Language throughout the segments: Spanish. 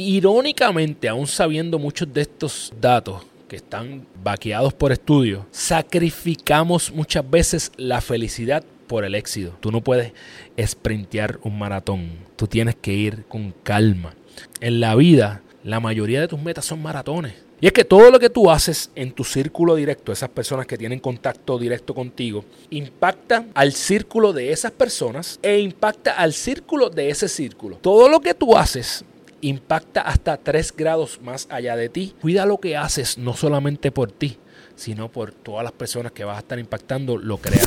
Irónicamente, aún sabiendo muchos de estos datos que están vaqueados por estudios, sacrificamos muchas veces la felicidad por el éxito. Tú no puedes sprintear un maratón. Tú tienes que ir con calma. En la vida, la mayoría de tus metas son maratones. Y es que todo lo que tú haces en tu círculo directo, esas personas que tienen contacto directo contigo, impacta al círculo de esas personas e impacta al círculo de ese círculo. Todo lo que tú haces impacta hasta 3 grados más allá de ti. Cuida lo que haces, no solamente por ti, sino por todas las personas que vas a estar impactando, lo creas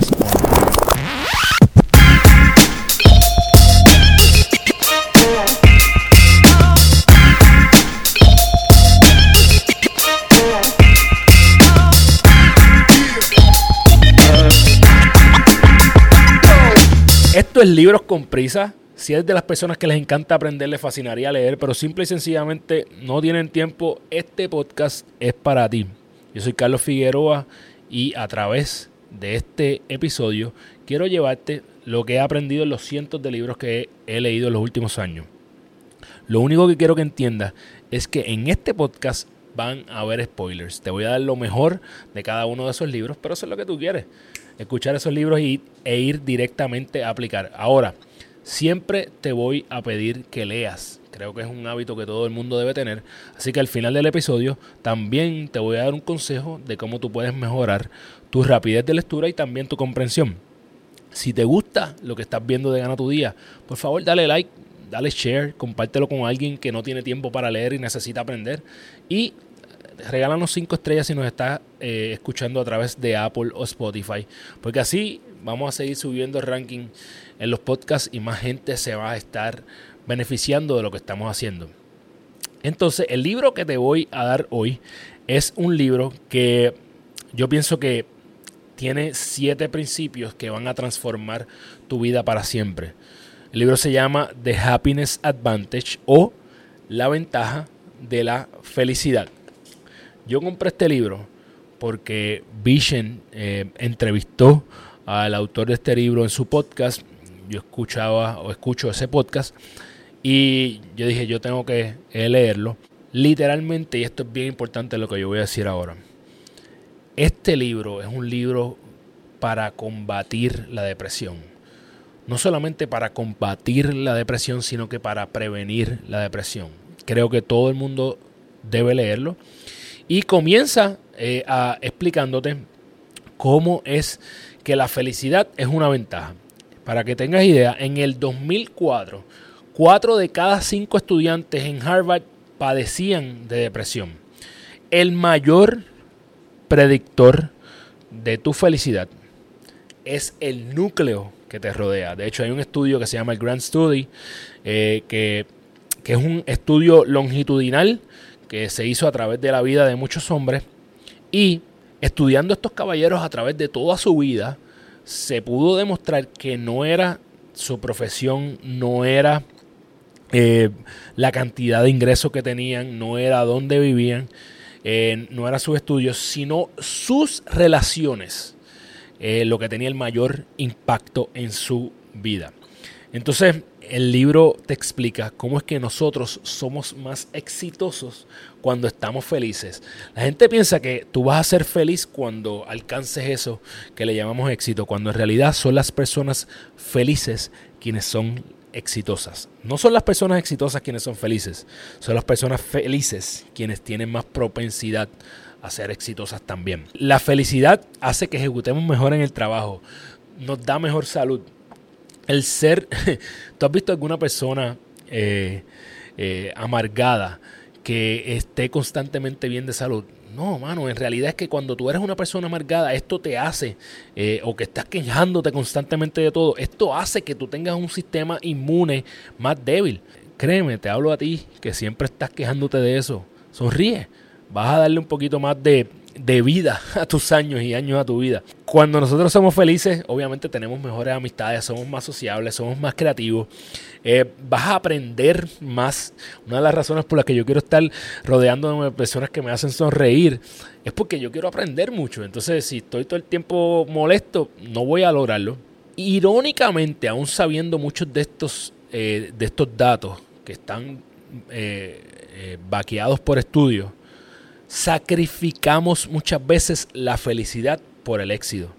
Esto es Libros con Prisa. Si eres de las personas que les encanta aprender, les fascinaría leer, pero simple y sencillamente no tienen tiempo, este podcast es para ti. Yo soy Carlos Figueroa y a través de este episodio quiero llevarte lo que he aprendido en los cientos de libros que he, leído en los últimos años. Lo único que quiero que entiendas es que en este podcast van a haber spoilers. Te voy a dar lo mejor de cada uno de esos libros, pero eso es lo que tú quieres escuchar esos libros e ir directamente a aplicar. Ahora, siempre te voy a pedir que leas. Creo que es un hábito que todo el mundo debe tener. Así que al final del episodio también te voy a dar un consejo de cómo tú puedes mejorar tu rapidez de lectura y también tu comprensión. Si te gusta lo que estás viendo de Gana tu Día, por favor dale like, dale share, compártelo con alguien que no tiene tiempo para leer y necesita aprender. Y regálanos 5 estrellas si nos estás eh, escuchando a través de Apple o Spotify, porque así vamos a seguir subiendo el ranking en los podcasts y más gente se va a estar beneficiando de lo que estamos haciendo. Entonces, el libro que te voy a dar hoy es un libro que yo pienso que tiene siete principios que van a transformar tu vida para siempre. El libro se llama The Happiness Advantage o La ventaja de la felicidad. Yo compré este libro porque Vision eh, entrevistó al autor de este libro en su podcast. Yo escuchaba o escucho ese podcast y yo dije, yo tengo que eh, leerlo. Literalmente, y esto es bien importante lo que yo voy a decir ahora. Este libro es un libro para combatir la depresión. No solamente para combatir la depresión, sino que para prevenir la depresión. Creo que todo el mundo debe leerlo. Y comienza eh, a, explicándote cómo es que la felicidad es una ventaja. Para que tengas idea, en el 2004, cuatro de cada cinco estudiantes en Harvard padecían de depresión. El mayor predictor de tu felicidad es el núcleo que te rodea. De hecho, hay un estudio que se llama el Grand Study, eh, que, que, es un estudio longitudinal que se hizo a través de la vida de muchos hombres y estudiando estos caballeros a través de toda su vida, se pudo demostrar que no era su profesión, no era eh, la cantidad de ingresos que tenían, no era dónde vivían, eh, no era sus estudios, sino sus relaciones, eh, lo que tenía el mayor impacto en su vida. Entonces, el libro te explica cómo es que nosotros somos más exitosos cuando estamos felices. La gente piensa que tú vas a ser feliz cuando alcances eso que le llamamos éxito, cuando en realidad son las personas felices quienes son exitosas. No son las personas exitosas quienes son felices, son las personas felices quienes tienen más propensidad a ser exitosas también. La felicidad hace que ejecutemos mejor en el trabajo, nos da mejor salud, el ser, ¿tú has visto alguna persona eh, eh, amargada que esté constantemente bien de salud? No, mano, en realidad es que cuando tú eres una persona amargada, esto te hace, eh, o que estás quejándote constantemente de todo, esto hace que tú tengas un sistema inmune más débil. Créeme, te hablo a ti, que siempre estás quejándote de eso. Sonríe, vas a darle un poquito más de, de vida a tus años y años a tu vida. Cuando nosotros somos felices, obviamente tenemos mejores amistades, somos más sociables, somos más creativos. Eh, vas a aprender más. Una de las razones por las que yo quiero estar rodeándome de personas que me hacen sonreír es porque yo quiero aprender mucho. Entonces, si estoy todo el tiempo molesto, no voy a lograrlo. Irónicamente, aún sabiendo muchos de estos, eh, de estos datos que están eh, vaqueados por estudios, sacrificamos muchas veces la felicidad por el éxito.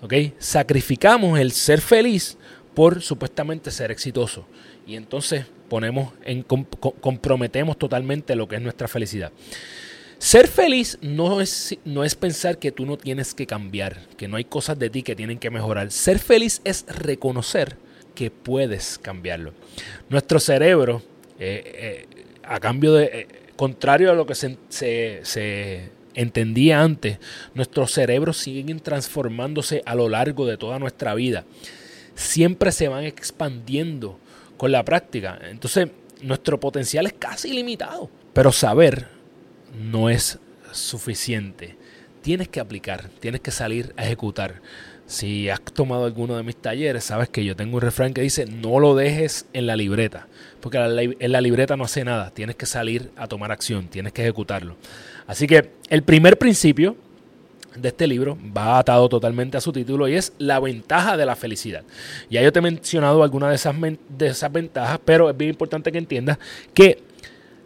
¿Ok? Sacrificamos el ser feliz por supuestamente ser exitoso. Y entonces ponemos en, comprometemos totalmente lo que es nuestra felicidad. Ser feliz no es, no es pensar que tú no tienes que cambiar, que no hay cosas de ti que tienen que mejorar. Ser feliz es reconocer que puedes cambiarlo. Nuestro cerebro, eh, eh, a cambio de, eh, contrario a lo que se, se entendía antes, nuestros cerebros siguen transformándose a lo largo de toda nuestra vida. Siempre se van expandiendo con la práctica. Entonces, nuestro potencial es casi ilimitado. Pero saber no es suficiente. Tienes que aplicar, tienes que salir a ejecutar. Si has tomado alguno de mis talleres, sabes que yo tengo un refrán que dice, no lo dejes en la libreta, porque en la libreta no hace nada, tienes que salir a tomar acción, tienes que ejecutarlo. Así que el primer principio de este libro va atado totalmente a su título y es la ventaja de la felicidad. Ya yo te he mencionado algunas de esas, de esas ventajas, pero es bien importante que entiendas que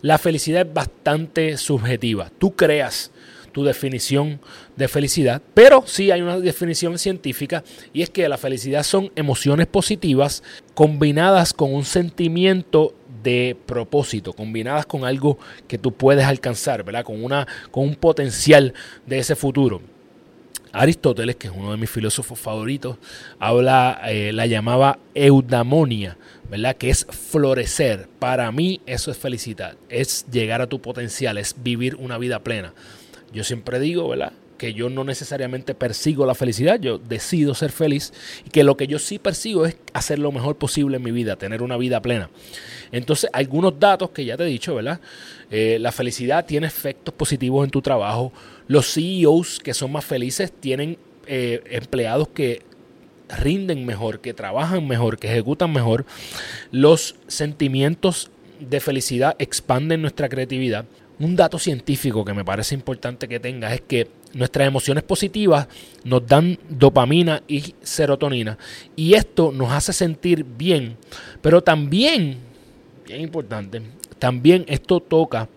la felicidad es bastante subjetiva. Tú creas tu definición de felicidad, pero sí hay una definición científica y es que la felicidad son emociones positivas combinadas con un sentimiento de propósito, combinadas con algo que tú puedes alcanzar, ¿verdad? Con, una, con un potencial de ese futuro. Aristóteles, que es uno de mis filósofos favoritos, habla, eh, la llamaba eudamonia, ¿verdad? Que es florecer. Para mí eso es felicidad, es llegar a tu potencial, es vivir una vida plena. Yo siempre digo, ¿verdad? Que yo no necesariamente persigo la felicidad, yo decido ser feliz y que lo que yo sí persigo es hacer lo mejor posible en mi vida, tener una vida plena. Entonces, algunos datos que ya te he dicho, ¿verdad? Eh, la felicidad tiene efectos positivos en tu trabajo. Los CEOs que son más felices tienen eh, empleados que rinden mejor, que trabajan mejor, que ejecutan mejor. Los sentimientos de felicidad expanden nuestra creatividad. Un dato científico que me parece importante que tengas es que nuestras emociones positivas nos dan dopamina y serotonina y esto nos hace sentir bien, pero también, bien importante, también esto toca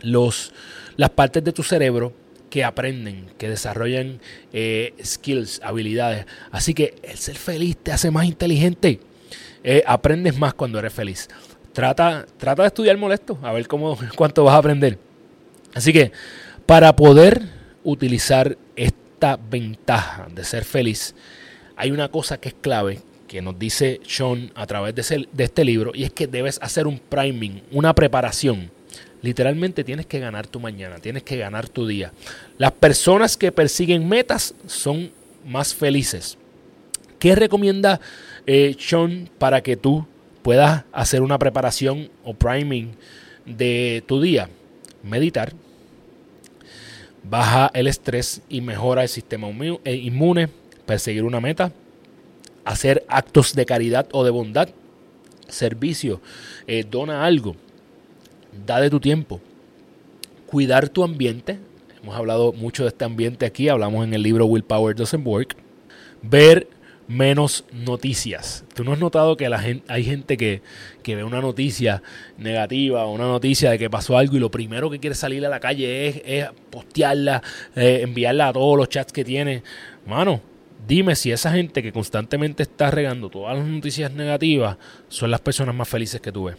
los, las partes de tu cerebro que aprenden, que desarrollan eh, skills, habilidades. Así que el ser feliz te hace más inteligente. Eh, aprendes más cuando eres feliz. Trata, trata de estudiar molesto, a ver cómo, cuánto vas a aprender. Así que para poder utilizar esta ventaja de ser feliz, hay una cosa que es clave que nos dice Sean a través de, de este libro y es que debes hacer un priming, una preparación. Literalmente tienes que ganar tu mañana, tienes que ganar tu día. Las personas que persiguen metas son más felices. ¿Qué recomienda eh, Sean para que tú puedas hacer una preparación o priming de tu día. Meditar, baja el estrés y mejora el sistema eh, inmune, perseguir una meta, hacer actos de caridad o de bondad, servicio, eh, dona algo, da de tu tiempo, cuidar tu ambiente. Hemos hablado mucho de este ambiente aquí, hablamos en el libro Willpower Doesn't Work. Ver menos noticias. ¿Tú no has notado que la gente, hay gente que, ve una noticia negativa una noticia de que pasó algo y lo primero que quiere salir a la calle es, postearla, eh, enviarla a todos los chats que tiene? Mano, dime si esa gente que constantemente está regando todas las noticias negativas son las personas más felices que tú ves.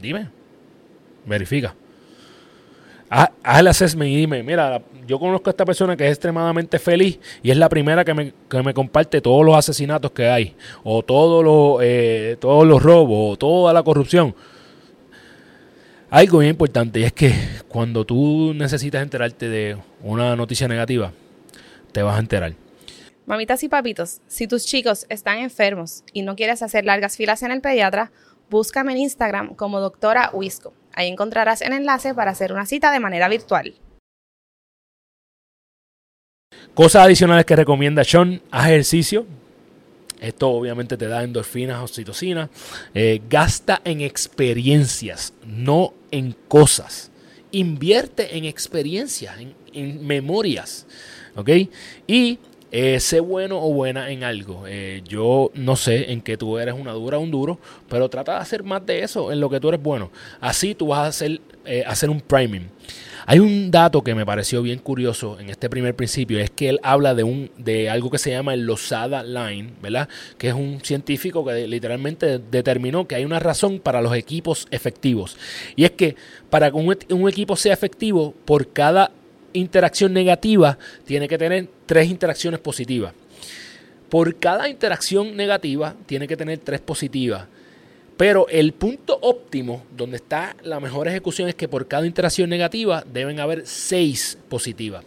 Dime, verifica haz, el assessment y dime, mira, yo conozco a esta persona que es extremadamente feliz y es la primera que me, que me comparte todos los asesinatos que hay, o todos los, eh, todos los robos, o toda la corrupción. Algo bien importante y es que cuando tú necesitas enterarte de una noticia negativa, te vas a enterar. Mamitas y papitos, si tus chicos están enfermos y no quieres hacer largas filas en el pediatra, búscame en Instagram como doctora Wisco. Ahí encontrarás el enlace para hacer una cita de manera virtual. Cosas adicionales que recomienda Sean, haz ejercicio. Esto obviamente te da endorfinas, oxitocina. Eh, gasta en experiencias, no en cosas. Invierte en experiencias, en, en memorias. ¿Ok? Y Eh, sé bueno o buena en algo. Eh, yo no sé en qué tú eres una dura o un duro, pero trata de hacer más de eso en lo que tú eres bueno. Así tú vas a hacer, eh, hacer un priming. Hay un dato que me pareció bien curioso en este primer principio, es que él habla de, un, de algo que se llama el Losada Line, ¿verdad? Que es un científico que literalmente determinó que hay una razón para los equipos efectivos. Y es que para que un equipo sea efectivo, por cada interacción negativa tiene que tener tres interacciones positivas. Por cada interacción negativa tiene que tener tres positivas. Pero el punto óptimo, donde está la mejor ejecución, es que por cada interacción negativa deben haber seis positivas.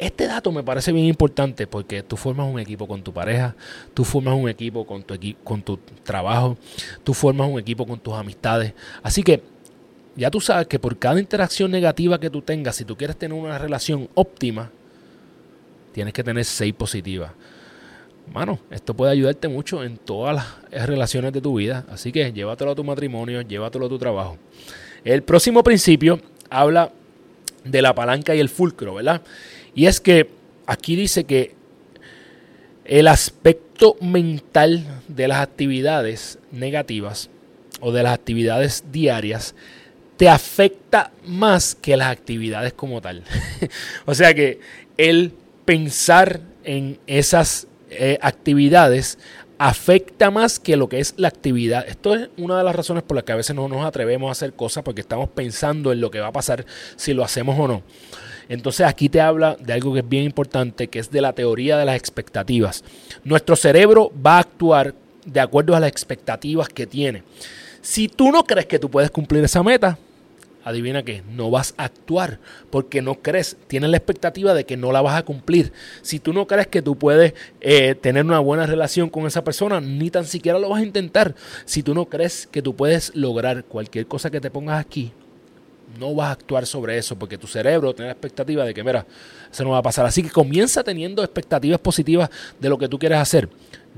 Este dato me parece bien importante porque tú formas un equipo con tu pareja, tú formas un equipo con tu, con tu trabajo, tú formas un equipo con tus amistades. Así que ya tú sabes que por cada interacción negativa que tú tengas, si tú quieres tener una relación óptima, tienes que tener seis positivas mano, esto puede ayudarte mucho en todas las relaciones de tu vida. Así que llévatelo a tu matrimonio, llévatelo a tu trabajo. El próximo principio habla de la palanca y el fulcro, ¿verdad? Y es que aquí dice que el aspecto mental de las actividades negativas o de las actividades diarias te afecta más que las actividades como tal. o sea que el pensar en esas eh, actividades afecta más que lo que es la actividad. Esto es una de las razones por las que a veces no nos atrevemos a hacer cosas porque estamos pensando en lo que va a pasar si lo hacemos o no. Entonces aquí te habla de algo que es bien importante, que es de la teoría de las expectativas. Nuestro cerebro va a actuar de acuerdo a las expectativas que tiene. Si tú no crees que tú puedes cumplir esa meta, adivina qué, no vas a actuar porque no crees, tienes la expectativa de que no la vas a cumplir. Si tú no crees que tú puedes eh, tener una buena relación con esa persona, ni tan siquiera lo vas a intentar. Si tú no crees que tú puedes lograr cualquier cosa que te pongas aquí, no vas a actuar sobre eso porque tu cerebro tiene la expectativa de que, mira, eso no va a pasar. Así que comienza teniendo expectativas positivas de lo que tú quieres hacer.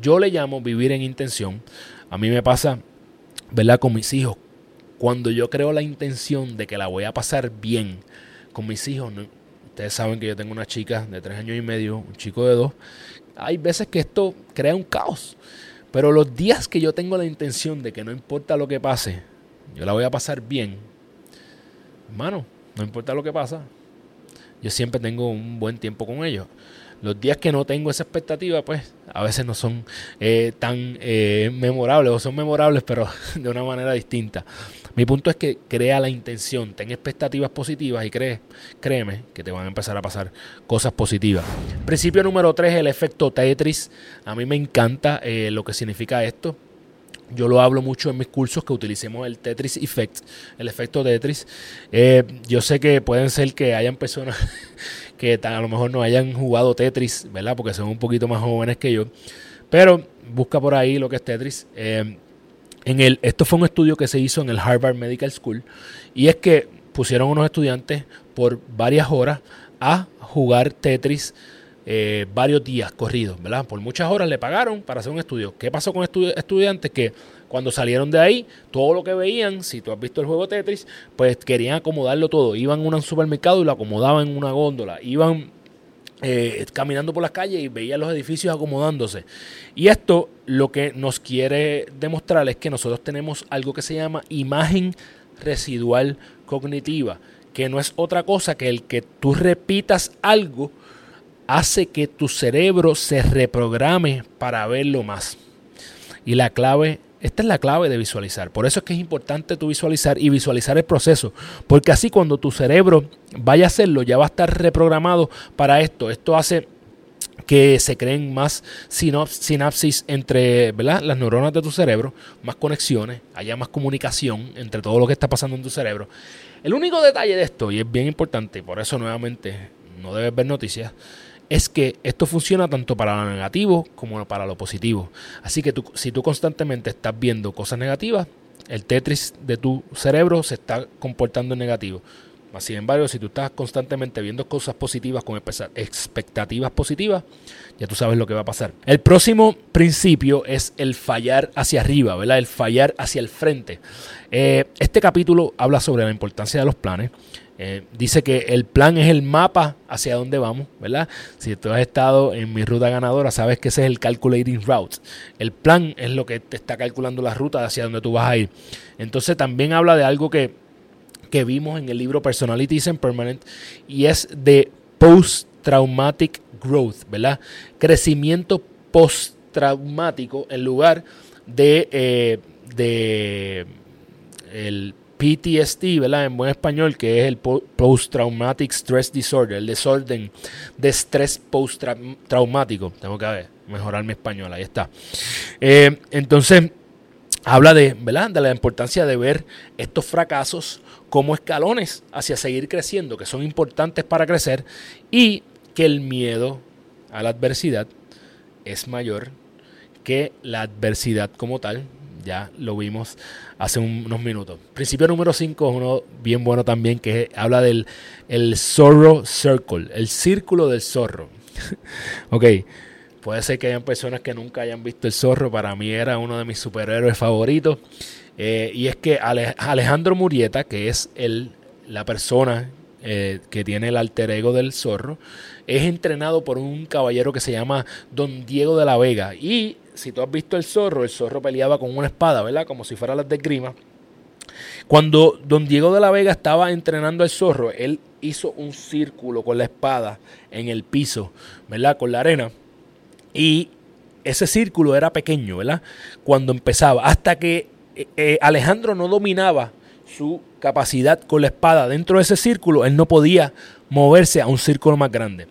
Yo le llamo vivir en intención. A mí me pasa, ¿verdad? Con mis hijos cuando yo creo la intención de que la voy a pasar bien con mis hijos, ustedes saben que yo tengo una chica de tres años y medio, un chico de dos, hay veces que esto crea un caos. Pero los días que yo tengo la intención de que no importa lo que pase, yo la voy a pasar bien, hermano, no importa lo que pasa, yo siempre tengo un buen tiempo con ellos. Los días que no tengo esa expectativa, pues a veces no son eh, tan eh, memorables o son memorables, pero de una manera distinta. Mi punto es que crea la intención, ten expectativas positivas y cree, créeme que te van a empezar a pasar cosas positivas. Principio número 3, el efecto Tetris. A mí me encanta eh, lo que significa esto. Yo lo hablo mucho en mis cursos que utilicemos el Tetris Effect, el efecto Tetris. Eh, yo sé que pueden ser que hayan personas que a lo mejor no hayan jugado Tetris, ¿verdad? Porque son un poquito más jóvenes que yo. Pero busca por ahí lo que es Tetris. Eh, en el, esto fue un estudio que se hizo en el Harvard Medical School y es que pusieron unos estudiantes por varias horas a jugar Tetris eh, varios días corridos, ¿verdad? Por muchas horas le pagaron para hacer un estudio. ¿Qué pasó con estos estudiantes? Que cuando salieron de ahí, todo lo que veían, si tú has visto el juego Tetris, pues querían acomodarlo todo. Iban a un supermercado y lo acomodaban en una góndola. Iban eh, caminando por las calles y veía los edificios acomodándose. Y esto lo que nos quiere demostrar es que nosotros tenemos algo que se llama imagen residual cognitiva, que no es otra cosa que el que tú repitas algo hace que tu cerebro se reprograme para verlo más. Y la clave esta es la clave de visualizar. Por eso es que es importante tú visualizar y visualizar el proceso. Porque así cuando tu cerebro vaya a hacerlo, ya va a estar reprogramado para esto. Esto hace que se creen más sinapsis entre las neuronas de tu cerebro, más conexiones, haya más comunicación entre todo lo que está pasando en tu cerebro. El único detalle de esto, y es bien importante, por eso nuevamente no debes ver noticias, es que esto funciona tanto para lo negativo como para lo positivo. Así que tú, si tú constantemente estás viendo cosas negativas, el Tetris de tu cerebro se está comportando en negativo. Sin embargo, si tú estás constantemente viendo cosas positivas con expectativas positivas, ya tú sabes lo que va a pasar. El próximo principio es el fallar hacia arriba, ¿verdad? El fallar hacia el frente. Eh, este capítulo habla sobre la importancia de los planes. Eh, dice que el plan es el mapa hacia dónde vamos, ¿verdad? Si tú has estado en mi ruta ganadora, sabes que ese es el calculating route. El plan es lo que te está calculando la ruta hacia donde tú vas a ir. Entonces también habla de algo que, que vimos en el libro Personalities and Permanent y es de post-traumatic growth, ¿verdad? Crecimiento post-traumático en lugar de, eh, de el PTSD, ¿verdad? En buen español, que es el Post-Traumatic Stress Disorder, el desorden de estrés post-traumático. Tengo que mejorar mi español, ahí está. Eh, entonces, habla de, ¿verdad? de la importancia de ver estos fracasos como escalones hacia seguir creciendo, que son importantes para crecer, y que el miedo a la adversidad es mayor que la adversidad como tal, ya lo vimos hace unos minutos. Principio número 5 es uno bien bueno también que habla del el Zorro Circle, el círculo del zorro. ok, puede ser que hayan personas que nunca hayan visto el zorro, para mí era uno de mis superhéroes favoritos. Eh, y es que Alejandro Murieta, que es el, la persona eh, que tiene el alter ego del zorro, es entrenado por un caballero que se llama Don Diego de la Vega. Y si tú has visto el zorro, el zorro peleaba con una espada, ¿verdad? Como si fuera las de grima. Cuando don Diego de la Vega estaba entrenando al zorro, él hizo un círculo con la espada en el piso, ¿verdad? Con la arena. Y ese círculo era pequeño, ¿verdad? Cuando empezaba, hasta que eh, eh, Alejandro no dominaba su capacidad con la espada dentro de ese círculo, él no podía moverse a un círculo más grande.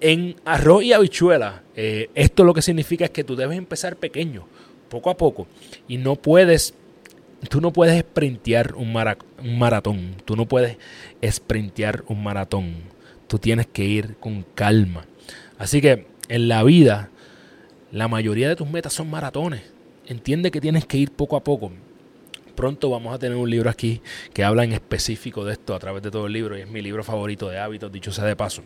En arroz y habichuela, eh, esto lo que significa es que tú debes empezar pequeño, poco a poco, y no puedes, tú no puedes sprintear un, un maratón, tú no puedes sprintear un maratón, tú tienes que ir con calma. Así que en la vida, la mayoría de tus metas son maratones. Entiende que tienes que ir poco a poco. Pronto vamos a tener un libro aquí que habla en específico de esto a través de todo el libro y es mi libro favorito de hábitos, dicho sea de paso.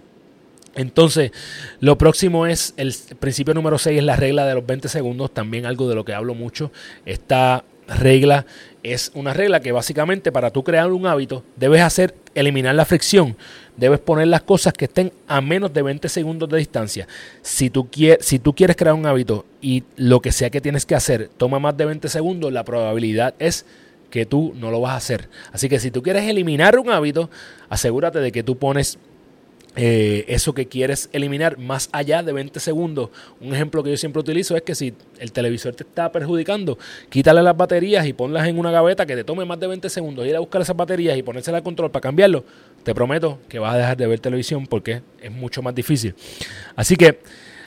Entonces, lo próximo es el principio número 6, es la regla de los 20 segundos, también algo de lo que hablo mucho. Esta regla es una regla que básicamente para tú crear un hábito debes hacer eliminar la fricción, debes poner las cosas que estén a menos de 20 segundos de distancia. Si tú, quieres, si tú quieres crear un hábito y lo que sea que tienes que hacer toma más de 20 segundos, la probabilidad es que tú no lo vas a hacer. Así que si tú quieres eliminar un hábito, asegúrate de que tú pones eh, eso que quieres eliminar más allá de 20 segundos. Un ejemplo que yo siempre utilizo es que si el televisor te está perjudicando, quítale las baterías y ponlas en una gaveta que te tome más de 20 segundos, ir a buscar esas baterías y ponérsela al control para cambiarlo. Te prometo que vas a dejar de ver televisión porque es mucho más difícil. Así que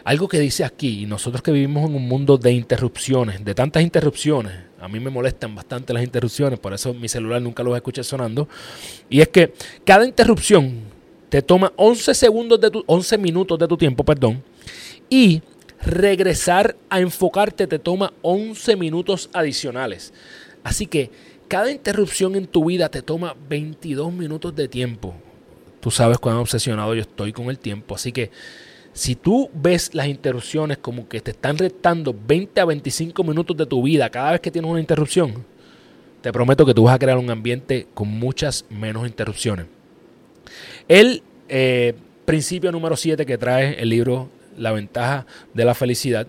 algo que dice aquí, y nosotros que vivimos en un mundo de interrupciones, de tantas interrupciones, a mí me molestan bastante las interrupciones, por eso mi celular nunca los escuché sonando, y es que cada interrupción te toma 11 segundos de tu, 11 minutos de tu tiempo, perdón, y regresar a enfocarte te toma 11 minutos adicionales. Así que cada interrupción en tu vida te toma 22 minutos de tiempo. Tú sabes cuán obsesionado yo estoy con el tiempo, así que si tú ves las interrupciones como que te están restando 20 a 25 minutos de tu vida cada vez que tienes una interrupción, te prometo que tú vas a crear un ambiente con muchas menos interrupciones. El eh, principio número 7 que trae el libro La ventaja de la felicidad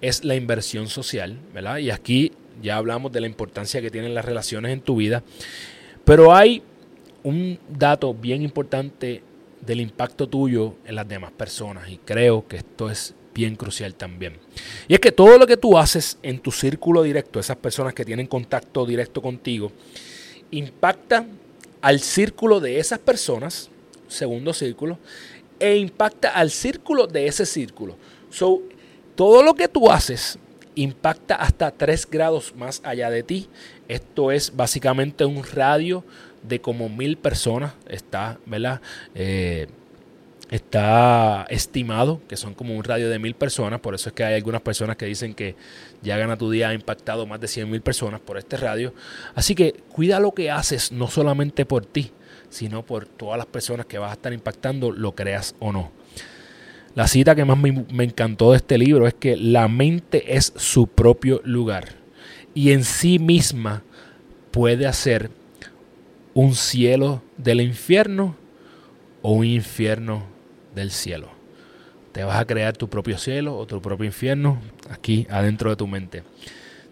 es la inversión social, ¿verdad? Y aquí ya hablamos de la importancia que tienen las relaciones en tu vida, pero hay un dato bien importante del impacto tuyo en las demás personas y creo que esto es bien crucial también. Y es que todo lo que tú haces en tu círculo directo, esas personas que tienen contacto directo contigo, impacta al círculo de esas personas, segundo círculo, e impacta al círculo de ese círculo. So, todo lo que tú haces impacta hasta 3 grados más allá de ti. Esto es básicamente un radio de como mil personas. Está, ¿verdad? Eh, está estimado que son como un radio de mil personas. Por eso es que hay algunas personas que dicen que llegan a tu día ha impactado más de 100 mil personas por este radio. Así que cuida lo que haces, no solamente por ti, sino por todas las personas que vas a estar impactando, lo creas o no. La cita que más me, me, encantó de este libro es que la mente es su propio lugar y en sí misma puede hacer un cielo del infierno o un infierno del cielo. Te vas a crear tu propio cielo o tu propio infierno aquí adentro de tu mente.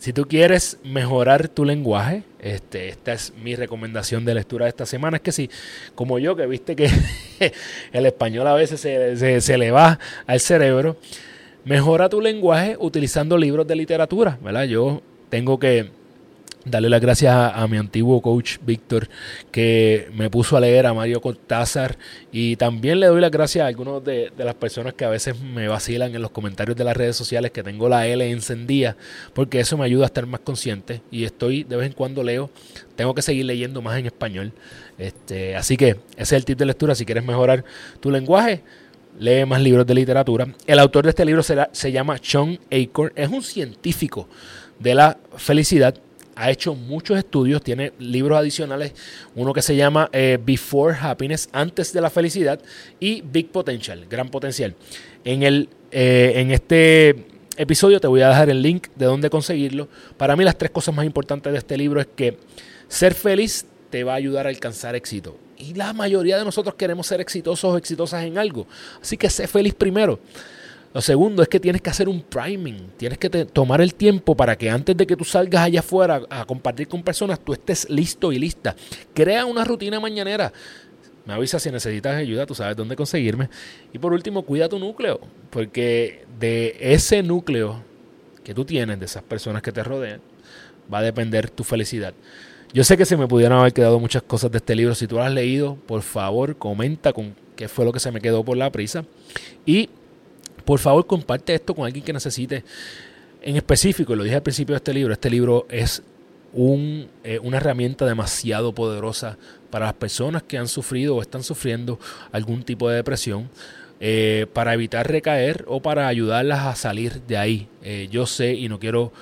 Si tú quieres mejorar tu lenguaje, este, esta es mi recomendación de lectura de esta semana. Es que si, como yo, que viste que el español a veces se, se le va al cerebro, mejora tu lenguaje utilizando libros de literatura, ¿verdad? Yo tengo que darle las gracias a, mi antiguo coach Víctor que me puso a leer a Mario Cortázar. Y también le doy las gracias a algunos de, las personas que a veces me vacilan en los comentarios de las redes sociales que tengo la L encendida porque eso me ayuda a estar más consciente. Y estoy de vez en cuando leo tengo que seguir leyendo más en español. Este, así que ese es el tip de lectura. Si quieres mejorar tu lenguaje lee más libros de literatura. El autor de este libro se, se llama Sean Acorn. Es un científico de la felicidad ha hecho muchos estudios, tiene libros adicionales, uno que se llama eh, Before Happiness, antes de la felicidad, y Big Potential, gran potencial. En, el, eh, en este episodio te voy a dejar el link de dónde conseguirlo. Para mí las tres cosas más importantes de este libro es que ser feliz te va a ayudar a alcanzar éxito. Y la mayoría de nosotros queremos ser exitosos o exitosas en algo. Así que sé feliz primero. Lo segundo es que tienes que hacer un priming, tienes que tomar el tiempo para que antes de que tú salgas allá afuera a compartir con personas, tú estés listo y lista. Crea una rutina mañanera. Me avisa si necesitas ayuda, tú sabes dónde conseguirme. Y por último, cuida tu núcleo, porque de ese núcleo que tú tienes, de esas personas que te rodean, va a depender tu felicidad. Yo sé que se me pudieron haber quedado muchas cosas de este libro. Si tú lo has leído, por favor, comenta con qué fue lo que se me quedó por la prisa. Y por favor, comparte esto con alguien que necesite. En específico, lo dije al principio de este libro, este libro es eh, una herramienta demasiado poderosa para las personas que han sufrido o están sufriendo algún tipo de depresión. Eh, para evitar recaer o para ayudarlas a salir de ahí. Eh, yo sé y no quiero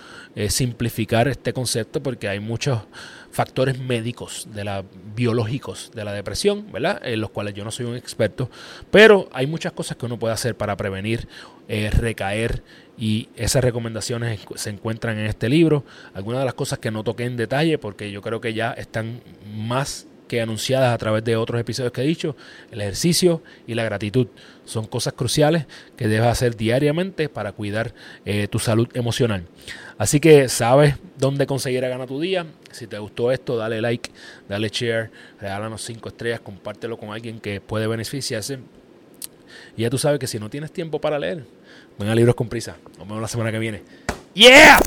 simplificar este concepto porque hay muchos factores médicos, de la, biológicos de la depresión, ¿verdad? En los cuales yo no soy un experto, pero hay muchas cosas que uno puede hacer para prevenir eh, recaer y esas recomendaciones se encuentran en este libro. Algunas de las cosas que no toqué en detalle porque yo creo que ya están más que anunciadas a través de otros episodios que he dicho, el ejercicio y la gratitud son cosas cruciales que debes hacer diariamente para cuidar eh, tu salud emocional. Así que sabes dónde conseguir a ganar tu día. Si te gustó esto, dale like, dale share, regálanos cinco estrellas, compártelo con alguien que puede beneficiarse. Y ya tú sabes que si no tienes tiempo para leer, ven a Libros con Prisa. Nos vemos la semana que viene. ¡Yeah!